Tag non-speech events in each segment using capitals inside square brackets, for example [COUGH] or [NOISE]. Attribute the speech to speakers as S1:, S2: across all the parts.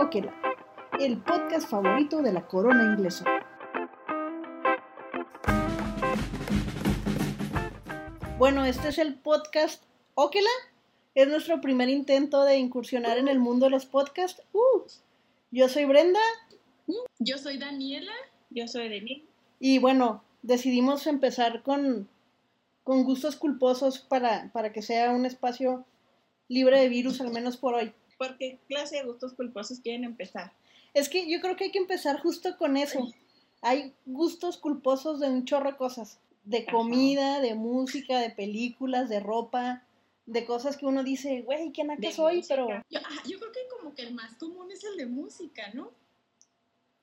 S1: Okela, el podcast favorito de la corona inglesa. Bueno, este es el podcast Okela. Es nuestro primer intento de incursionar en el mundo de los podcasts. Uh, yo soy Brenda.
S2: Yo soy Daniela.
S3: Yo soy Denise.
S1: Y bueno, decidimos empezar con, con gustos culposos para, para que sea un espacio libre de virus, al menos por hoy.
S3: ¿Por qué clase de gustos culposos quieren empezar?
S1: Es que yo creo que hay que empezar justo con eso. Hay gustos culposos de un chorro de cosas. De comida, de música, de películas, de ropa, de cosas que uno dice, güey, ¿qué naca soy?
S3: música.
S1: Pero
S2: Yo, yo creo que como que el más común es el de música, ¿no?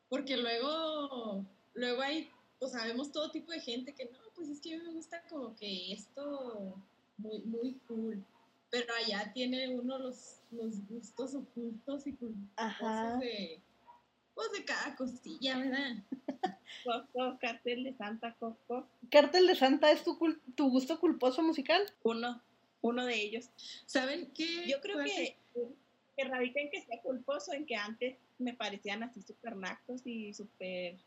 S2: Porque luego, luego hay, pues sabemos todo tipo de gente que no, pues es que a mí me gusta como que esto muy, muy cool. Pero allá tiene uno los, los gustos ocultos y culposos de, pues de cada costilla, ¿verdad? [LAUGHS]
S3: Coco, cartel de Santa Coco.
S1: Cártel de Santa es tu, cul- tu gusto culposo musical.
S3: Uno, uno de ellos.
S2: ¿Saben qué?
S3: Yo creo que, que radica en que sea culposo, en que antes me parecían así súper nacos y súper,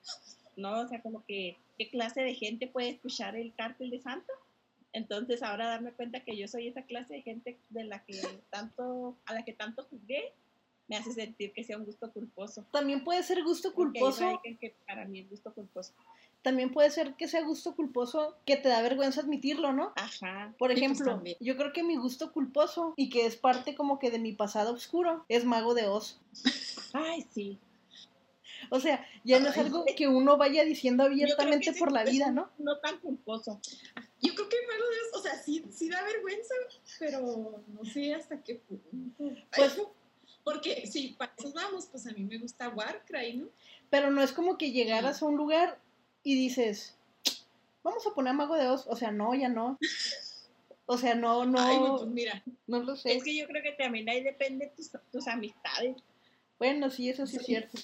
S3: no, o sea, como que, ¿qué clase de gente puede escuchar el cartel de Santa? Entonces ahora darme cuenta que yo soy esa clase de gente de la que tanto, a la que tanto jugué, me hace sentir que sea un gusto culposo.
S1: También puede ser gusto culposo.
S3: que para mí es gusto culposo.
S1: También puede ser que sea gusto culposo que te da vergüenza admitirlo, ¿no?
S3: Ajá.
S1: Por
S2: pues,
S1: ejemplo, yo creo que mi gusto culposo y que es parte como que de mi pasado oscuro es Mago de Oz.
S3: Ay, sí.
S1: O sea, ya no es algo que uno vaya diciendo abiertamente por la vida, ¿no?
S3: No tan culposo.
S2: Yo creo que Mago de Oz, o sea, sí, sí da vergüenza, pero no sé hasta qué punto.
S1: Pues-
S2: porque si para eso vamos, pues a mí me gusta Warcry, ¿no?
S1: Pero no es como que llegaras a un lugar y dices, vamos a poner Mago de Oz. O sea, no, ya no. O sea, no, no,
S2: Ay, pues mira,
S1: no lo sé.
S3: Es que yo creo que también ahí depende de tus, tus amistades.
S1: Bueno, sí, eso sí es
S2: Sí.
S1: cierto.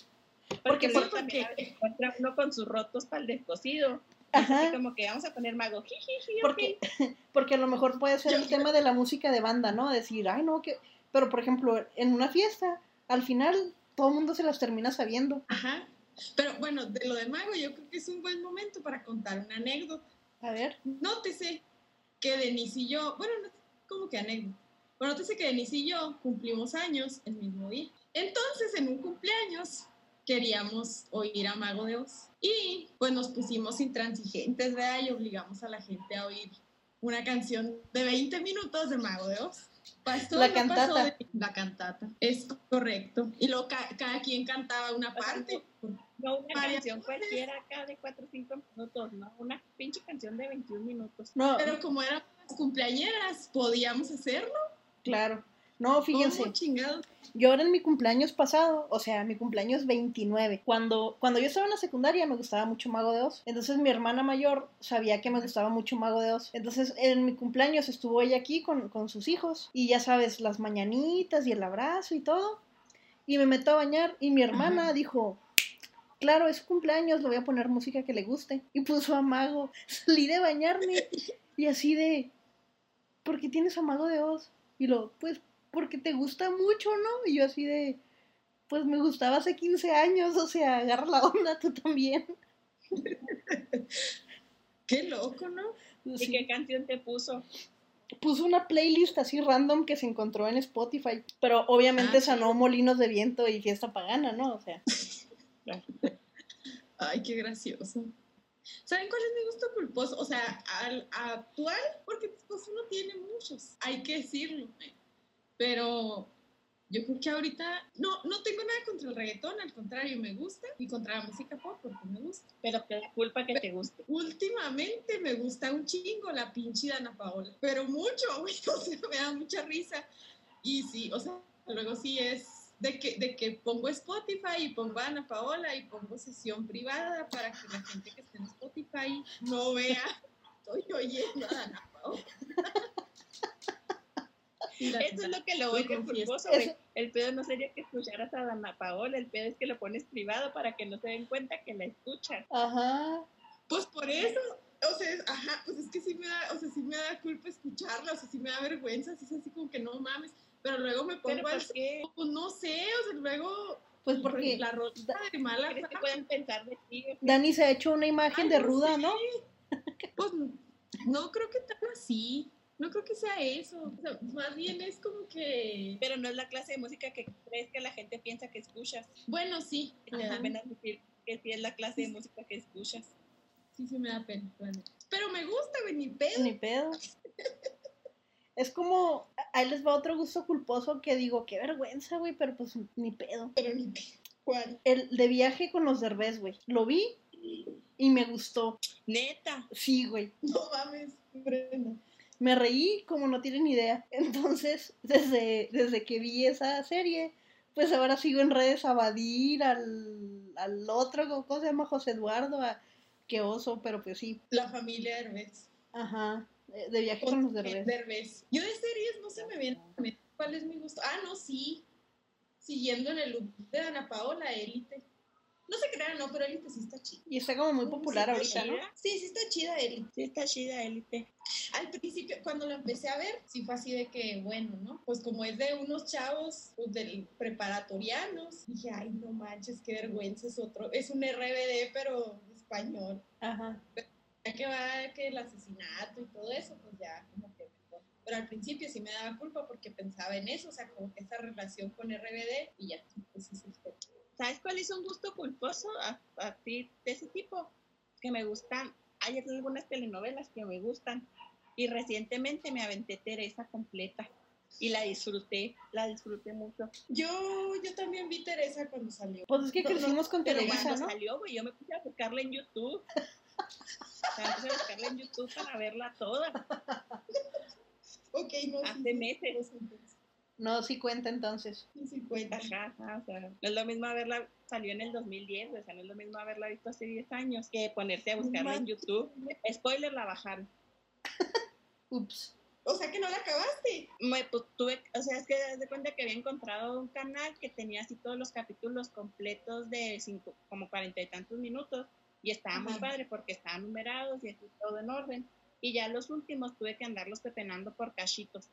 S3: Porque
S1: sí,
S2: porque-
S3: encuentra uno con sus rotos para el descosido. Es
S1: Ajá.
S3: así como que vamos a poner mago. jijiji,
S1: Porque, [LAUGHS] porque a lo mejor puede ser
S2: Yo-
S1: el tema de la música de banda, ¿no? Decir, ay, no, que... Pero, por ejemplo, en una fiesta, al final, todo el mundo se las termina sabiendo.
S2: ajá. Pero bueno, de lo de Mago, yo creo que es un buen momento para contar una anécdota.
S1: A ver.
S2: Nótese que Denise y yo, bueno, no, como que anécdota. Bueno, nótese que Denise y yo cumplimos años el mismo día. Entonces, en un cumpleaños, queríamos oír a Mago de Oz. Y pues nos pusimos intransigentes, ¿verdad? Y obligamos a la gente a oír una canción de 20 minutos de Mago de Oz. Pasó,
S1: La
S2: no
S1: cantata.
S2: de- La cantata, es correcto. Y luego ca- cada quien cantaba una parte.
S3: No una
S2: Varias
S3: canción cualquiera acá de 4 o 5 minutos, no, una pinche canción de 21 minutos.
S1: No,
S2: Pero como éramos cumpleañeras, podíamos hacerlo.
S1: claro. No, fíjense. Yo ahora en mi cumpleaños pasado, o sea, mi cumpleaños 29, cuando, cuando yo estaba en la secundaria me gustaba mucho Mago de Oz. Entonces mi hermana mayor sabía que me gustaba mucho Mago de Oz. Entonces en mi cumpleaños estuvo ella aquí con, con sus hijos. Y ya sabes, las mañanitas y el abrazo y todo. Y me meto a bañar y mi hermana
S2: Ajá.
S1: dijo, claro, es cumpleaños, le voy a poner música que le guste. Y puso a Mago. [LAUGHS] Salí de bañarme y así de, ¿por qué tienes a Mago de Oz? Y lo, pues porque te gusta mucho, ¿no? Y yo así de, pues me gustaba hace 15 años, o sea, agarra la onda tú también.
S2: Qué loco, ¿no?
S3: ¿Y
S1: Sí.
S3: qué canción te puso?
S1: Puso una playlist así random que se encontró en Spotify, pero obviamente
S2: Ah, sí.
S1: sanó Molinos de Viento y Fiesta Pagana, ¿no? O sea, [LAUGHS]
S2: Ay, qué gracioso. ¿Saben cuál es mi gusto culposo? O sea, al actual, porque pues uno tiene muchos, hay que decirlo. eh. Pero yo creo que ahorita no, no tengo nada contra el reggaetón, al contrario, me gusta, y contra la música pop, porque me gusta.
S3: Pero da culpa que te guste.
S2: Últimamente me gusta un chingo la pinche Dana Paola, pero mucho, [LAUGHS] güey, o sea, me da mucha risa. Y sí, o sea, luego sí es de que, de que pongo Spotify y pongo a Ana Paola y pongo sesión privada para que la gente que esté en Spotify no vea, [LAUGHS] estoy oyendo a Ana Paola. [LAUGHS]
S3: Eso es lo que lo vuelve
S2: confieso.
S3: culposo, güey.
S1: Eso-
S3: El pedo no sería que escucharas a Dana Paola, el pedo es que lo pones privado para que no se den cuenta que la escuchan.
S1: ajá.
S2: Pues por eso, o sea, ajá, pues es que sí me da, o sea, sí me da culpa escucharla, o sea, sí me da vergüenza, sí es así como que no mames, pero luego me pongo
S3: ¿por qué?
S2: Pues no sé, o sea, luego
S1: Pues porque
S2: la rosa de mala
S3: ¿Crees que
S2: fama,
S3: pueden pensar de ti?
S1: Dani se ha hecho una imagen
S2: Ay,
S1: de
S2: no
S1: ruda,
S2: sé.
S1: ¿no?
S2: Pues no creo que tan así. No creo que sea eso. O sea, más bien es como que.
S3: Pero no es la clase de música que crees que la gente piensa que escuchas.
S2: Bueno, sí.
S3: Y te da pena decir que sí es la clase de música que escuchas.
S2: Sí, sí me da pena. Pero me gusta, güey, ni pedo.
S1: Ni pedo. [LAUGHS] Es como, ahí les va otro gusto culposo que digo, qué vergüenza, güey, pero pues ni pedo.
S2: Pero ni pedo. ¿Cuál?
S1: El de viaje con los derbés, güey. Lo vi y me gustó.
S3: Neta.
S1: Sí, güey.
S2: No mames, Brenda.
S1: Me reí como no tienen idea. [LAUGHS] Entonces, desde, desde que vi esa serie, pues ahora sigo en redes a Badir, al, al otro, ¿cómo se llama? José Eduardo, a qué oso, pero pues sí.
S2: La familia Derbez.
S1: Ajá. De viaje con los.
S2: Derbez. Yo de series no se me viene cuál es mi gusto. Ah, no, sí. Siguiendo en el look de Ana Paola, Élite. No se crean, no, pero Élite sí está chida.
S1: Y está como muy popular
S3: Sí,
S1: ahorita, ¿no?
S2: Sí, sí está chida Élite.
S3: Sí, está chida, élite.
S2: Al principio, cuando lo empecé a ver, sí fue así de que, bueno, ¿no? Pues como es de unos chavos pues, del preparatorianos, dije, ay, no manches, qué vergüenza, es otro, es un RBD, pero español.
S1: Ajá.
S2: Ya que va que el asesinato y todo eso, pues ya como que. Pero al principio sí me daba culpa porque pensaba en eso, o sea, como que esa relación con RBD y ya, pues sí, sí, sí.
S3: ¿Sabes cuál es un gusto culposo a, a ti de ese tipo? Que me gustan. Hay algunas telenovelas que me gustan. Y recientemente me aventé Teresa completa. Y la disfruté, la disfruté mucho.
S2: Yo, yo también vi Teresa cuando salió.
S1: Pues es que crecimos con
S3: Pero
S1: Televisa,
S3: cuando
S1: ¿no?
S3: salió, güey, yo me puse a buscarla en YouTube. [LAUGHS] Me puse a buscarla en YouTube para verla toda.
S2: Ok, no.
S3: Hace meses.
S2: sí, sí,
S1: No, sí cuenta entonces.
S2: Sí, sí, cuenta.
S3: Ajá, ajá, o sea, no es lo mismo haberla, salió en el 2010, o sea, no es lo mismo haberla visto hace 10 años que ponerte a buscarla en. YouTube. Spoiler, la bajaron. [LAUGHS]
S1: Ups.
S2: O sea que no la acabaste.
S3: Me, pues, tuve, o sea, es que das de cuenta que había encontrado un canal que tenía así todos los capítulos completos de cinco, como cuarenta y tantos minutos y estaba muy padre porque estaban numerados y así todo en orden. Y ya los últimos tuve que andarlos pepenando por cachitos.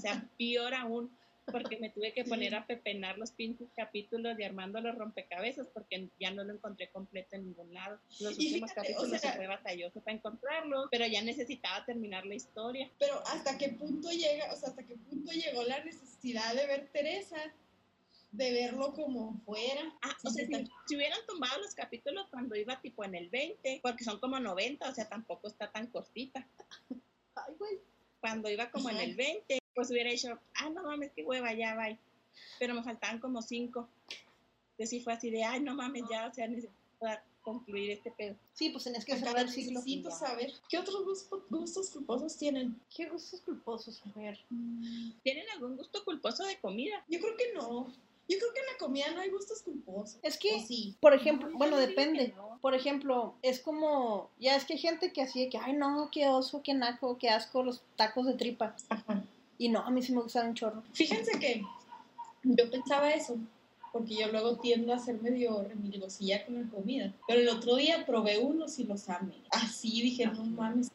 S3: O sea, peor aún, porque me tuve que poner a pepenar los pinches capítulos y armando los rompecabezas porque ya no lo encontré completo en ningún lado. Los
S2: Y
S3: últimos
S2: fíjate, o
S3: capítulos
S2: sea-
S3: se fue batalloso para encontrarlos, pero ya necesitaba terminar la historia.
S2: Pero hasta qué punto llega, o sea, hasta qué punto llegó la necesidad de ver Teresa, de verlo como fuera.
S3: Ah, o sea, si, hubieran tumbado los capítulos cuando iba tipo en el 20, porque son como 90, o sea, tampoco está tan cortita.
S1: Ay, güey.
S3: Cuando iba como
S2: Ajá.
S3: en el 20, pues hubiera dicho, ah, no mames, qué hueva, ya, bye. Pero me faltaban como 5. Entonces sí fue así de, ay, no mames, ya, o sea, necesito concluir este pedo.
S1: Sí, pues tenías que
S2: Acá
S1: cerrar el ciclo.
S2: necesito saber qué otros gustos, gustos culposos tienen.
S1: ¿Qué gustos culposos? A ver.
S3: ¿Tienen algún gusto culposo de comida?
S2: Yo creo que no. Yo creo que en la comida no hay gustos culposos.
S1: Es que,
S2: ¿O sí.
S1: por ejemplo,
S3: No,
S1: bueno, depende.
S3: no.
S1: Por ejemplo, es como, ya es que hay gente que así de que, ay no, qué oso, qué naco, qué asco los tacos de tripa.
S2: Ajá.
S1: Y no, a mí sí me gustan un chorro.
S2: Fíjense que yo pensaba eso, porque yo luego tiendo a ser medio remilgosilla con la comida. Pero el otro día probé unos y los amé. Así dije, no mames.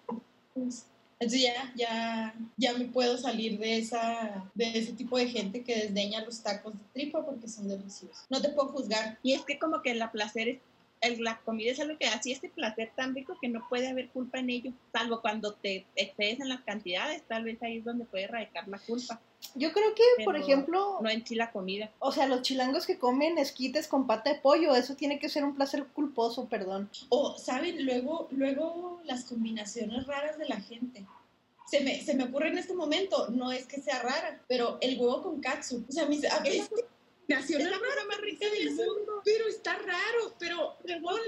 S2: Entonces ya, ya, ya me puedo salir de esa, de ese tipo de gente que desdeña los tacos de tripa porque son deliciosos. No te puedo juzgar.
S3: Y es que como que la placer es, el- la comida es algo que así este placer tan rico que no puede haber culpa en ello, salvo cuando te excedes en las cantidades, tal vez ahí es donde puede radicar la culpa,
S1: Yo creo que, por ejemplo,
S3: no en sí la comida.
S1: o sea, los chilangos que comen esquites con pata de pollo, eso tiene que ser un placer culposo, perdón.
S2: O, ¿saben? Luego, luego las combinaciones raras de la gente. Se me, se me ocurre en este momento, no es que sea rara, pero el huevo con katsu. O sea, mis, a
S3: Es
S2: combinación
S3: Es la cosa más rica del mundo.
S2: pero está raro, pero
S3: huevo,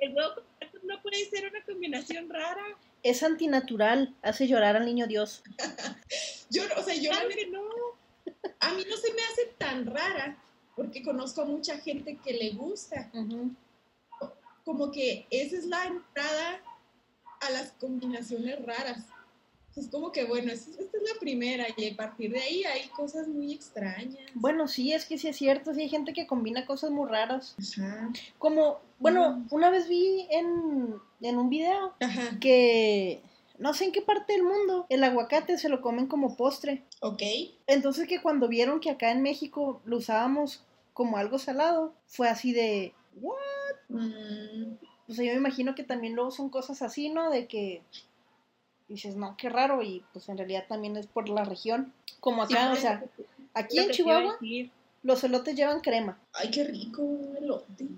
S3: el huevo con queso no puede ser una combinación rara.
S1: Es antinatural, hace llorar al niño Dios. [LAUGHS]
S2: yo, o sea, yo
S3: Claro que no.
S2: a mí no se me hace tan rara, porque conozco a mucha gente que le gusta. Como que esa es la entrada a las combinaciones raras. Es como que, bueno, esta esta es la primera y a partir de ahí hay cosas muy extrañas.
S1: Bueno, sí, es que sí es cierto, sí hay gente que combina cosas muy raras.
S2: Ajá.
S1: Como, bueno,
S2: Mm.
S1: una vez vi en, en un video
S2: Ajá.
S1: que no sé en qué parte del mundo el aguacate se lo comen como postre.
S2: Ok.
S1: Entonces que cuando vieron que acá en México lo usábamos como algo salado, fue así de, ¿what?
S2: Mm,
S1: O sea, yo me imagino que también luego son cosas así, ¿no? De que dices, no, qué raro, y pues en realidad también es por la región. Como acá, o sea, aquí en Chihuahua los elotes llevan crema,
S2: ay, qué rico un elote.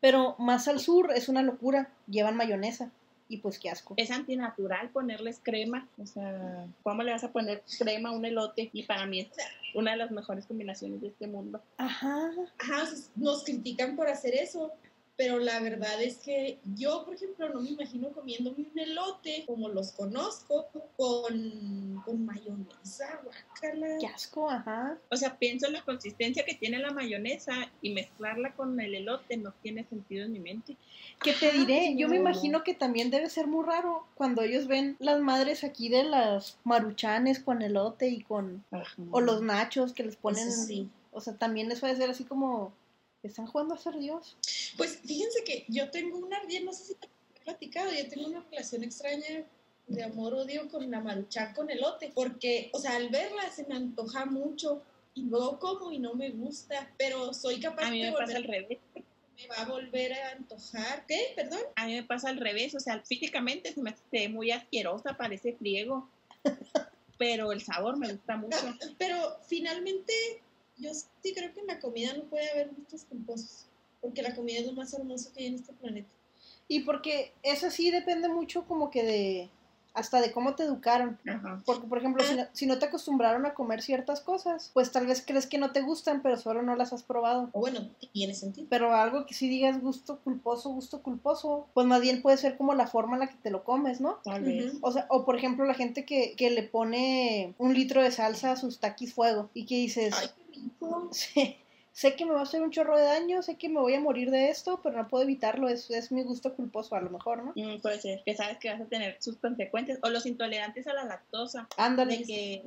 S1: pero más al sur es una locura, llevan mayonesa, y pues qué asco.
S3: Es antinatural ponerles crema. O sea, ¿cómo le vas a poner crema a un elote? Y para mí es una de las mejores combinaciones de este mundo.
S1: Ajá,
S2: Ajá, o sea, nos critican por hacer eso, pero la verdad es que yo, por ejemplo, no me imagino comiéndome un elote como los conozco con, con mayonesa, guácala.
S1: qué asco, ajá.
S3: O sea, pienso en la consistencia que tiene la mayonesa y mezclarla con el elote no tiene sentido en mi mente.
S1: ¿Qué te
S2: Ajá,
S1: diré? Yo me
S2: no.
S1: imagino que también debe ser muy raro cuando ellos ven las madres aquí de las maruchanes con elote y con... O los nachos que les ponen...
S2: Eso sí.
S1: O sea, también eso debe ser así como... Están jugando a ser Dios.
S2: Pues fíjense que yo tengo una, no sé si te he platicado, yo tengo una relación extraña de amor-odio con la maruchan con elote, porque, o sea, al verla se me antoja mucho y luego como y no me gusta, pero soy capaz
S3: A mí
S2: de
S3: me pasa al
S2: volver,
S3: revés.
S2: me va a volver a antojar. ¿Qué? ¿Perdón?
S3: A mí me pasa al revés. O sea, físicamente se me hace muy asquerosa, parece friego. [LAUGHS] Pero el sabor me gusta mucho. [LAUGHS]
S2: Pero finalmente yo sí creo que en la comida no puede haber gustos culposos, porque la comida es lo más hermoso que hay en este planeta.
S1: Y porque eso sí depende mucho como que de... Hasta de cómo te educaron.
S3: Ajá.
S1: Porque, por ejemplo, si no, si no te acostumbraron a comer ciertas cosas, pues tal vez crees que no te gustan, pero solo no las has probado.
S2: O bueno, tiene sentido.
S1: Pero algo que sí digas gusto culposo, gusto culposo, pues más bien puede ser como la forma en la que te lo comes, ¿no?
S3: Tal vez.
S1: O sea, o por ejemplo la gente que, que le pone un litro de salsa a sus taquis fuego y que dices,
S2: Ay,
S1: "Sí, sé que me va a hacer un chorro de daño, sé que me voy a morir de esto, pero no puedo evitarlo, es, es mi gusto culposo a lo mejor, ¿no?
S3: Mm, puede ser, que sabes que vas a tener sus consecuencias. O los intolerantes a la lactosa.
S1: Ándale.
S3: De que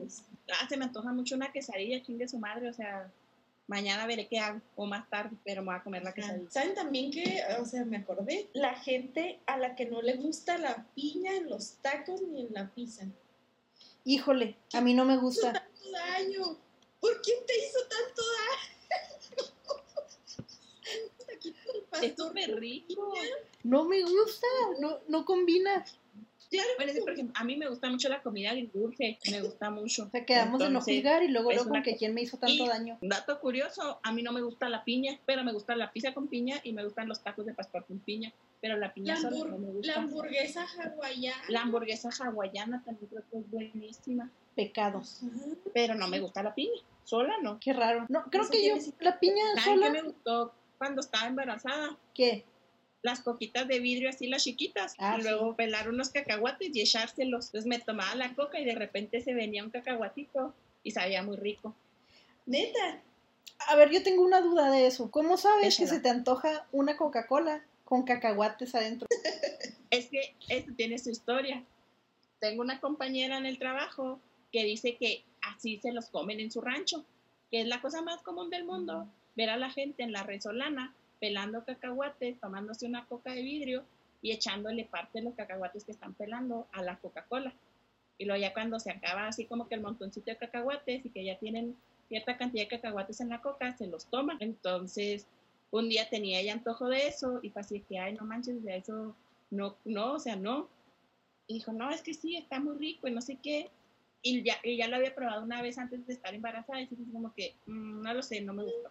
S3: ah, se me antoja mucho una quesadilla, chingue su madre. O sea, mañana veré qué hago. O más tarde, pero me voy a comer la quesadilla.
S2: ¿Saben también que, o sea, me acordé? La gente a la que no le gusta la piña en los tacos ni en la pizza.
S1: Híjole, a mí no me gusta.
S2: tanto daño. ¿Por quién te hizo tanto daño? [LAUGHS]
S3: Es
S2: pastor
S3: súper rico.
S1: No me gusta, no, no combina.
S2: Claro,
S3: Bueno, es que, por ejemplo, a mí me gusta mucho la comida agridulce. Me gusta mucho.
S1: O sea, quedamos de no juzgar y luego luego con que quién me hizo tanto
S3: Y-
S1: daño.
S3: Dato curioso, a mí no me gusta la piña, pero me gusta la pizza con piña y me gustan los tacos de pastor con piña. Pero la piña
S2: la, hambur-
S3: no me
S2: la
S3: gusta.
S2: hamburguesa hawaiana.
S3: La hamburguesa hawaiana también creo que es buenísima,
S1: Pecado.
S2: Ajá.
S3: pero no me gusta la piña. Sola no.
S1: Qué raro. No, creo
S2: Eso
S1: que yo, la piña
S3: ¿Saben qué
S1: sola,
S3: me gustó cuando estaba embarazada?
S1: ¿qué?
S3: Las coquitas de vidrio así, las chiquitas.
S1: Ah,
S3: y
S1: sí.
S3: luego pelar unos cacahuates y echárselos. Entonces me tomaba la coca y de repente se venía un cacahuatito y sabía muy rico.
S2: Neta.
S1: A ver, yo tengo una duda de eso. ¿Cómo sabes que se te antoja una Coca-Cola con cacahuates adentro? [LAUGHS]
S3: Es que esto tiene su historia. Tengo una compañera en el trabajo que dice que así se los comen en su rancho, que es la cosa más común del mundo, ver a la gente en la resolana pelando cacahuates, tomándose una coca de vidrio y echándole parte de los cacahuates que están pelando a la Coca-Cola. Y luego ya cuando se acaba así como que el montoncito de cacahuates y que ya tienen cierta cantidad de cacahuates en la coca, se los toman. Entonces, un día tenía ella antojo de eso y así que, ay, no manches, de eso no, no, o sea, no. Y dijo, no, es que sí, está muy rico y no sé qué. Y ya, y ya lo había probado una vez antes de estar embarazada y fue como que, "Mm, no lo sé, no me gustó.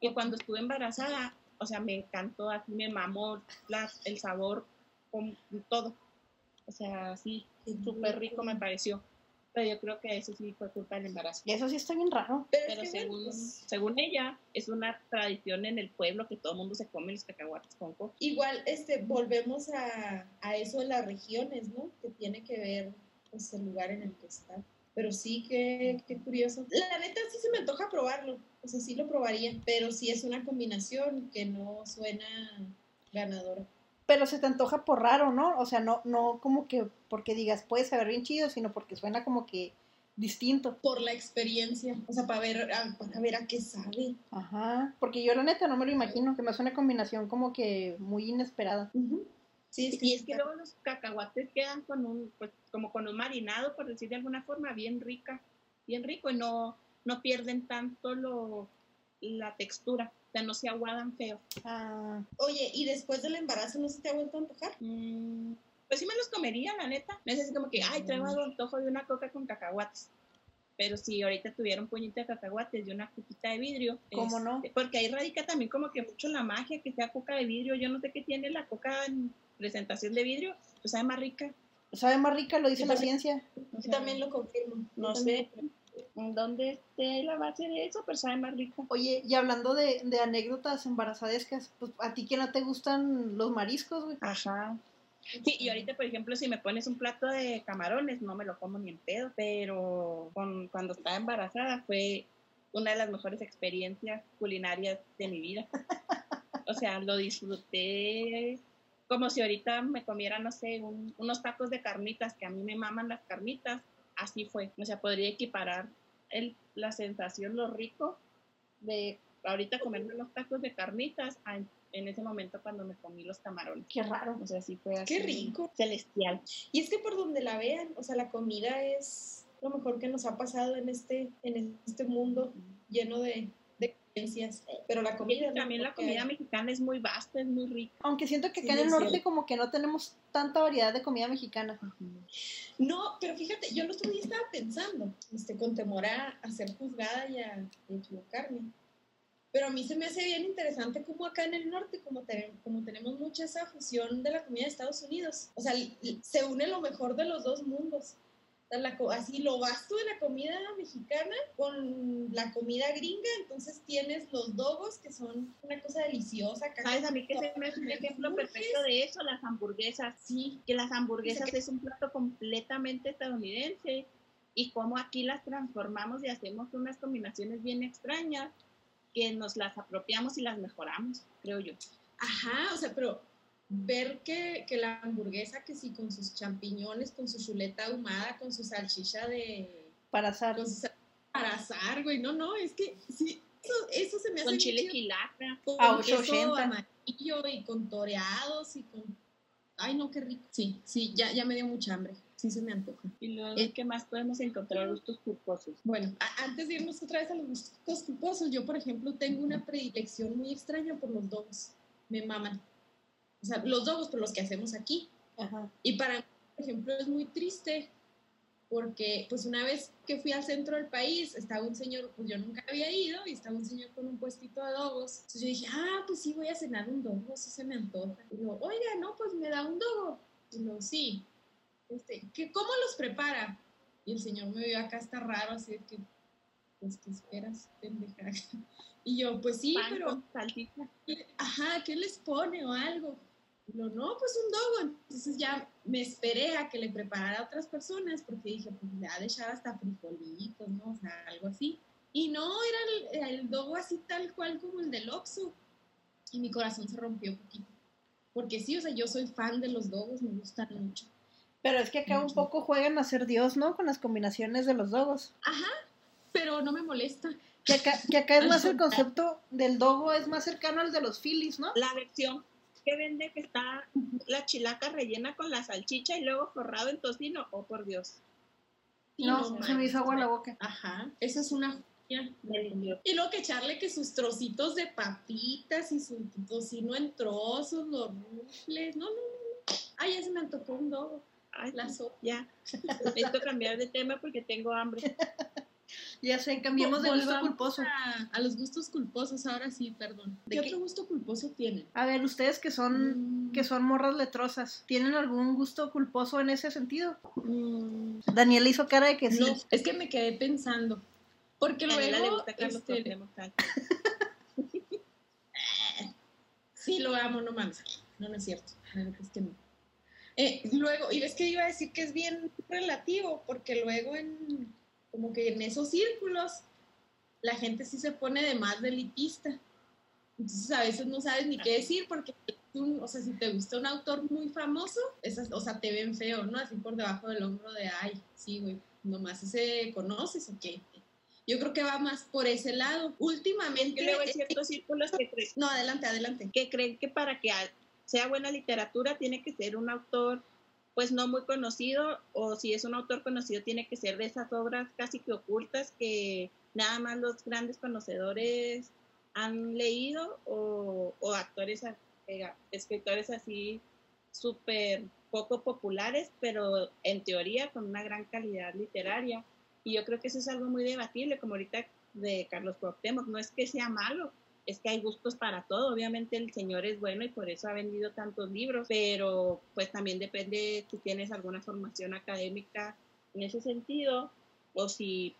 S3: Y cuando estuve embarazada, o sea, me encantó, así me mamó la- el sabor, con todo. O sea, sí, súper rico me pareció. Pero yo creo que eso sí fue culpa del embarazo.
S1: Y eso sí está bien raro.
S2: Pero,
S3: Pero
S2: es
S3: según,
S2: pues,
S3: según ella, es una tradición en el pueblo que todo el mundo se come los cacahuates con coca.
S2: igual este volvemos a, a eso de las regiones, ¿no? Que tiene que ver pues el lugar en el que está. Pero sí, qué, qué curioso. La neta sí se me antoja probarlo. O sea, sí lo probaría. Pero sí es una combinación que no suena ganadora.
S1: Pero se te antoja por raro, ¿no? O sea, no, no como que porque digas puede saber bien chido, sino porque suena como que distinto.
S2: Por la experiencia. O sea, para ver a, para ver a qué sabe.
S1: Ajá. Porque yo la neta no me lo imagino, que me hace una combinación como que muy inesperada.
S2: Sí, es
S3: Y es que luego los cacahuates quedan con un, pues, como con un marinado, por decir de alguna forma, bien rica, bien rico, y no, no pierden tanto lo, la textura, o sea, no se aguadan feo.
S1: Ah,
S2: Oye, ¿y después del embarazo no se te ha vuelto a antojar?
S3: Mm, pues sí me los comería, la neta. Me hace así como que, ay, traigo antojo de una coca con cacahuates. Pero si ahorita tuviera un puñito de cacahuates y una coquita de vidrio.
S1: ¿Cómo no?
S3: este, Porque ahí radica también como que mucho la magia, que sea coca de vidrio. Yo no sé qué tiene la coca en presentación de vidrio, pues sabe más rica.
S1: sabe más rica, lo dice
S2: Yo
S1: la
S2: también.
S1: ciencia.
S3: O
S2: Yo
S3: sea,
S2: también lo confirmo.
S3: No sé dónde esté la base de eso, pero sabe más rica.
S1: Oye, y hablando de, de anécdotas embarazadescas, pues a ti que no te gustan los mariscos, güey.
S3: Ajá. Sí, y ahorita, por ejemplo, si me pones un plato de camarones, no me lo como ni en pedo, pero con, cuando estaba embarazada fue una de las mejores experiencias culinarias de mi vida. O sea, lo disfruté como si ahorita me comiera, no sé, un- unos tacos de carnitas, que a mí me maman las carnitas, así fue. O sea, podría equiparar el, la sensación, lo rico de ahorita comerme los tacos de carnitas a en, ese momento cuando me comí los camarones.
S1: Qué raro.
S3: O sea, sí fue así.
S2: Qué rico.
S3: Celestial.
S2: Y es que por donde la vean, o sea, la comida es lo mejor que nos ha pasado en este, en este mundo lleno de. Pero la comida...
S3: También la comida
S2: hay.
S3: mexicana es muy vasta, es muy rica.
S1: Aunque siento que acá
S2: Sí,
S1: en el norte
S2: cierto.
S1: como que no tenemos tanta variedad de comida mexicana.
S2: No, pero fíjate, yo el otro día estaba pensando, este, con temor a, a ser juzgada y a, equivocarme. Pero a mí se me hace bien interesante como acá en el norte, como, te- como tenemos mucha esa fusión de la comida de Estados Unidos. O sea, se une lo mejor de los dos mundos. La así lo vasto de la comida mexicana con la comida gringa, entonces tienes los dogos que son una cosa deliciosa.
S3: ¿Sabes a mí que se me hace un ejemplo perfecto de eso? Las hamburguesas.
S2: Sí,
S3: Que las hamburguesas es un plato completamente estadounidense y cómo aquí las transformamos y hacemos unas combinaciones bien extrañas que nos las apropiamos y las mejoramos, creo yo.
S2: Ajá, o sea, pero ver que, que la hamburguesa, que sí, con sus champiñones, con su chuleta ahumada, con su salchicha de...
S1: Para asar.
S2: con su sal- para asar, güey, no, no, es que sí, eso, eso se me hace
S3: Con chile
S2: chido,
S3: quilaca.
S2: con
S1: A
S2: queso
S1: 880.
S2: amarillo y con toreados y con... Ay, no, qué rico. Sí, sí, ya, ya me dio mucha hambre, sí se me antoja.
S3: Y luego,
S2: Eh,
S3: ¿qué más podemos encontrar gustos culposos?
S2: Bueno, a- antes de irnos otra vez a los gustos culposos, yo, por ejemplo, tengo una predilección muy extraña por los dogos. Me maman. O sea, los dogos, pero los que hacemos aquí.
S1: Ajá.
S2: Y para mí, por ejemplo, es muy triste porque pues una vez que fui al centro del país, estaba un señor, pues yo nunca había ido, y estaba un señor con un puestito de dogos. Entonces yo dije, ah, pues sí, voy a cenar un dogo, si se me antoja. Y luego, oiga, no, pues me da un dogo. Y luego, sí. Este, ¿qué, ¿Cómo los prepara? Y el señor me vio acá hasta raro, así de que, pues, ¿qué esperas, pendeja? [LAUGHS] Y yo, pues sí,
S3: Pan
S2: pero
S3: con
S2: ajá, ¿qué les pone o algo? Lo, no, pues un dogo. Entonces ya me esperé a que le preparara a otras personas porque dije, pues le ha de echar hasta frijolitos, ¿no? O sea, algo así. Y no, era el, el dogo así tal cual como el del Oxxo. Y mi corazón se rompió un poquito. Porque sí, o sea, yo soy fan de los dogos, me gustan mucho.
S1: Pero es que acá un
S2: Mucho.
S1: poco juegan a ser Dios, ¿no? Con las combinaciones de los dogos.
S2: Ajá, pero no me molesta.
S1: Que acá, que acá es [LAUGHS] más el concepto del dogo, es más cercano al de los Phillies, ¿no?
S3: La versión que vende que está la chilaca rellena con la salchicha y luego forrado en tocino. Oh, por Dios.
S1: No, se me hizo agua la boca.
S2: Ajá, esa es una. Y luego que echarle que sus trocitos de papitas y su tocino en trozos, los rufles. No, no, no. Ay, ya se me antojó un dogo.
S3: Ay,
S2: La sopa.
S3: ya. [LAUGHS] Necesito cambiar de tema porque tengo hambre. [LAUGHS]
S1: Ya sé, cambiemos de gusto culposo.
S2: A, a los gustos culposos, ahora sí, perdón.
S1: ¿De
S2: ¿Qué,
S1: qué?
S2: otro gusto culposo tienen?
S1: A ver, ustedes que son,
S2: Mm,
S1: que son morras letrosas, ¿tienen algún gusto culposo en ese sentido?
S3: Mm,
S1: Daniela hizo cara de que sí.
S2: No, es que me quedé pensando. Porque
S3: Daniela le
S2: luego.
S3: gusta Carlos
S2: este. [LAUGHS] Sí, lo amo, no mames. No, no es cierto. Es que no. Eh, luego, y ves que iba a decir que es bien relativo, porque luego en, como que en esos círculos, la gente sí se pone de más delitista. Entonces a veces no sabes ni qué decir, porque, tú, o sea, si te gusta un autor muy famoso, esas, o sea, te ven feo, ¿no? Así por debajo del hombro de, ay, sí, güey, nomás ese conoces o qué. Yo creo que va más por ese lado. Últimamente...
S3: Que luego hay ciertos círculos que creen,
S2: No, adelante, adelante.
S3: que creen que para que sea buena literatura tiene que ser un autor pues no muy conocido o si es un autor conocido tiene que ser de esas obras casi que ocultas que nada más los grandes conocedores han leído o, o actores, eh, escritores así súper poco populares, pero en teoría con una gran calidad literaria. Y yo creo que eso es algo muy debatible, como ahorita de Carlos Cuauhtémoc, no es que sea malo, es que hay gustos para todo. Obviamente el señor es bueno y por eso ha vendido tantos libros, pero pues también depende si tienes alguna formación académica en ese sentido o si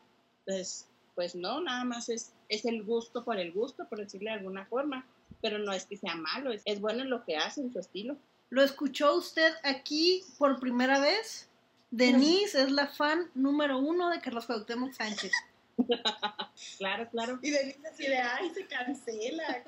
S3: pues, pues no, nada más es, es el gusto por el gusto, por decirle de alguna forma, pero no es que sea malo, es, es bueno en lo que hace, en su estilo.
S1: ¿Lo escuchó usted aquí por primera vez? Denise es la fan número uno de Carlos Cuauhtémoc Sánchez. [LAUGHS]
S3: claro, claro.
S2: Y Denise así de, ay, se cancela.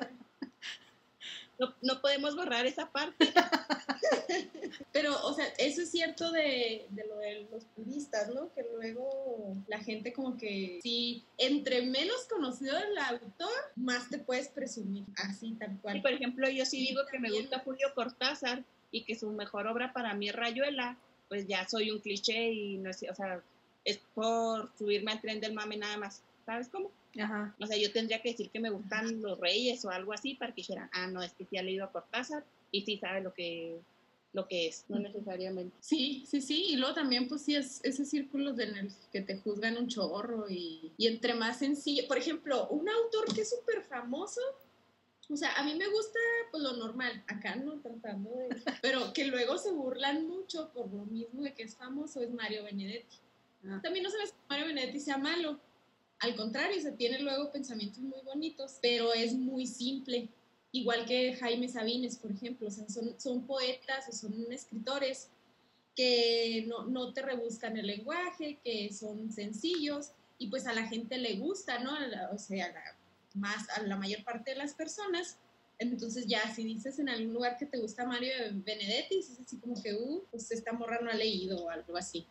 S3: No, no podemos borrar esa parte. [LAUGHS]
S2: Pero, o sea, eso es cierto de, de, lo de los turistas, ¿no? Que luego la gente como que, sí, entre menos conocido el autor, más te puedes presumir, así, tal cual.
S3: Y por ejemplo, yo sí digo que me gusta Julio Cortázar y que su mejor obra para mí es Rayuela, pues ya soy un cliché y no es, o sea, es por subirme al tren del mame nada más. ¿Sabes cómo?
S1: Ajá.
S3: O sea, yo tendría que decir que me gustan los reyes o algo así para que dijeran, ah, no, es que sí ha leído a Cortázar y sí sabe lo que, lo que es, no necesariamente.
S2: Sí, sí, sí, y luego también pues sí es ese círculo de en el que te juzgan un chorro y, y entre más sencillo, por ejemplo, un autor que es súper famoso, o sea, a mí me gusta pues lo normal, acá no tratando de... Pero que luego se burlan mucho por lo mismo de que es famoso, es Mario Benedetti. También no sabes que Mario Benedetti sea malo. Al contrario, se tiene luego pensamientos muy bonitos, pero es muy simple. Igual que Jaime Sabines, por ejemplo. O sea, son, son poetas o son escritores que no, no te rebuscan el lenguaje, que son sencillos y pues a la gente le gusta, ¿no? O sea, a la, más a la mayor parte de las personas. Entonces ya si dices en algún lugar que te gusta Mario Benedetti, es así como que, uh, pues esta morra no ha leído o algo así.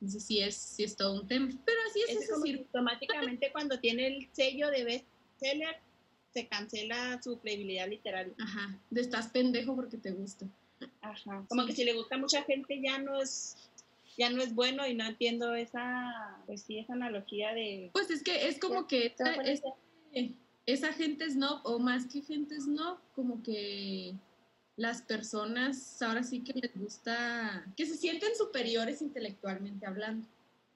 S2: Entonces sí es, sí es todo un tema. Pero así es,
S3: Es como
S2: círculo.
S3: automáticamente cuando tiene el sello de bestseller, se cancela su credibilidad literaria.
S2: Ajá, de estás pendejo porque te gusta.
S3: Ajá. Como
S2: Sí.
S3: que si le gusta a mucha gente ya no es ya no es bueno y no entiendo esa pues sí esa analogía de
S2: Pues es que es como que esa,
S3: poner
S2: es- eh, esa gente snob, o más que gente snob, como que las personas ahora sí que les gusta, que se sienten superiores intelectualmente hablando.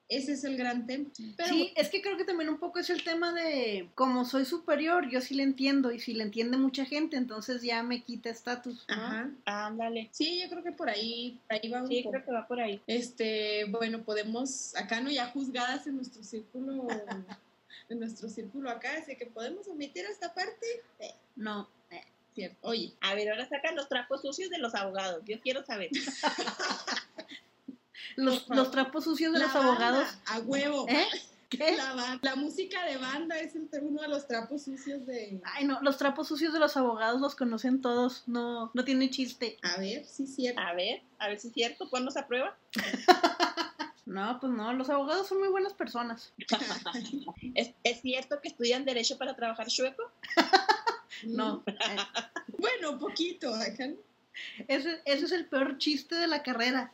S2: Ese es el gran tema. Pero
S1: sí, es que creo que también un poco es el tema de, como soy superior, yo sí le entiendo, y si le entiende mucha gente, entonces ya me quita estatus. ¿no?
S2: Ajá.
S3: ándale.
S2: Sí, yo creo que por ahí, por ahí va un
S3: Sí,
S2: poco.
S3: creo que va por ahí.
S2: Este, bueno, podemos, acá no ya juzgadas en nuestro círculo, [LAUGHS] en nuestro círculo acá, así que podemos omitir esta parte.
S1: No.
S2: Cierto. Oye,
S3: A ver, ahora sacan los trapos sucios de los abogados. Yo quiero saber. [LAUGHS]
S1: Los, los trapos sucios de
S2: la
S1: los abogados.
S2: a huevo.
S1: ¿Eh? ¿Qué?
S2: La, música de banda es el- uno de los trapos sucios de...
S1: Ay, no, los trapos sucios de los abogados los conocen todos, no, no tiene chiste.
S2: A ver, sí, cierto.
S3: A ver, a ver si es cierto. ¿Cuándo se aprueba? [LAUGHS]
S1: No, pues no, los abogados son muy buenas personas. [LAUGHS]
S3: ¿Es, es cierto que estudian derecho para trabajar chueco?
S1: No, eh,
S2: Bueno, poquito.
S1: ese, ese es el peor chiste de la carrera.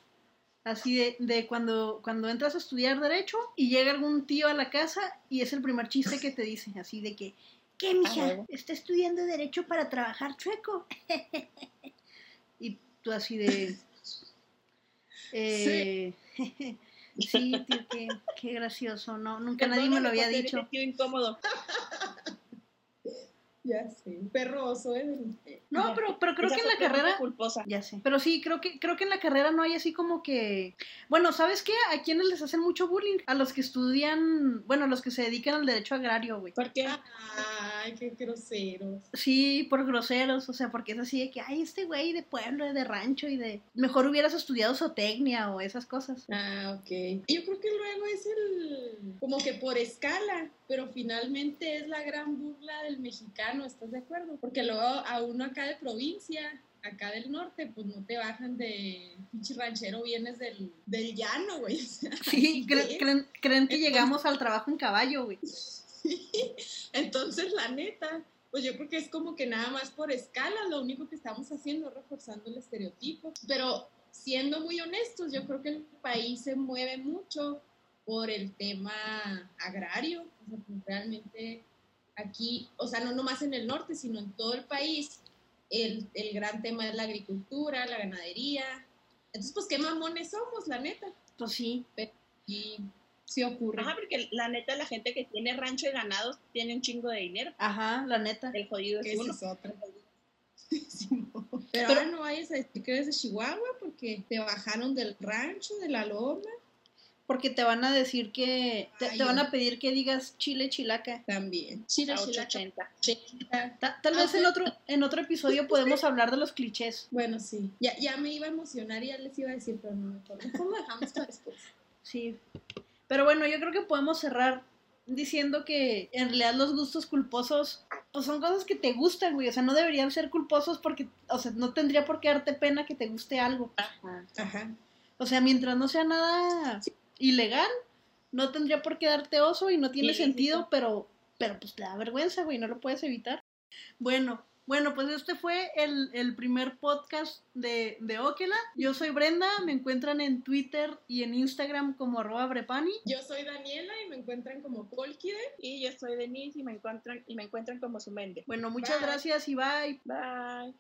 S1: Así de, de cuando, cuando entras a estudiar derecho y llega algún tío a la casa y es el primer chiste que te dice, así de que, ¿qué, mija?
S3: huevo.
S1: ¿Está estudiando derecho para trabajar chueco? [LAUGHS] y tú así de... Eh, [LAUGHS] sí, tío, qué, qué gracioso, no, nunca nadie me lo había dicho.
S3: tío incómodo.
S2: Ya sé. Perro oso, ¿eh?
S1: No, pero, pero creo
S3: Esa
S1: que en la carrera...
S3: culposa.
S1: Ya sé. Pero sí, creo que, creo que en la carrera no hay así como que. Bueno, ¿sabes qué? A quienes les hacen mucho bullying. A los que estudian. Bueno, a los que se dedican al derecho agrario, güey.
S3: ¿Por qué?
S2: Ay, qué groseros.
S1: Sí, por groseros. O sea, porque es así de que, ay, este güey de pueblo, de rancho y de. Mejor hubieras estudiado zootecnia o esas cosas.
S2: Ah, ok. Yo creo que luego es el... como que por escala, pero finalmente es la gran burla del mexicano, ¿estás de acuerdo? Porque luego a uno acá de provincia, acá del norte, pues no te bajan de pinche ranchero, vienes del, del llano, güey. [LAUGHS]
S1: Sí, cre- creen, creen que
S2: Entonces-
S1: llegamos al trabajo en caballo, güey. [LAUGHS]
S2: Entonces, la neta, pues yo creo que es como que nada más por escala, lo único que estamos haciendo es reforzando el estereotipo. Pero siendo muy honestos, yo creo que el país se mueve mucho por el tema agrario. O sea, pues realmente aquí, o sea, no nomás en el norte, sino en todo el país, el, el gran tema es la agricultura, la ganadería. Entonces, pues qué mamones somos, la neta.
S1: Pues sí.
S2: Y sí ocurre.
S3: Ajá, porque la neta, la gente que tiene rancho de ganados tiene un chingo de dinero.
S1: Ajá, la neta.
S3: El jodido
S2: Que
S3: es uno.
S2: es. [LAUGHS] Sí, no. Pero,
S1: Pero-
S2: ahora no vayas a decir que eres de Chihuahua porque te bajaron del rancho, de la loma.
S1: Porque te van a decir que. Te,
S2: Ay,
S1: te van a pedir que digas chile chilaca.
S2: También. Chile, chilaca,
S3: 880.
S2: cheta.
S1: Ta- tal
S2: Ah,
S1: vez en otro, en otro episodio podemos hablar de los clichés.
S2: Bueno, sí. Ya, ya me iba a emocionar y ya les iba a decir, pero no, mejor, mejor lo dejamos para después.
S1: Sí. Pero bueno, yo creo que podemos cerrar diciendo que en realidad los gustos culposos pues son cosas que te gustan, güey. O sea, no deberían ser culposos porque, o sea, no tendría por qué darte pena que te guste algo.
S3: Ajá.
S2: Ajá.
S1: O sea, mientras no sea nada ilegal, no tendría por qué darte oso y no tiene
S3: Sí,
S1: sentido,
S3: sí.
S1: pero, pero pues te da vergüenza, güey, no lo puedes evitar. Bueno, bueno, pues este fue el, el primer podcast de, de Okela. Yo soy Brenda, me encuentran en Twitter y en Instagram como arroba brepani.
S2: Yo soy Daniela y me encuentran como Polkide.
S3: Y yo soy Denise y me encuentran, y me encuentran como su mente.
S1: Bueno, muchas
S2: Bye.
S1: gracias y bye.
S3: Bye.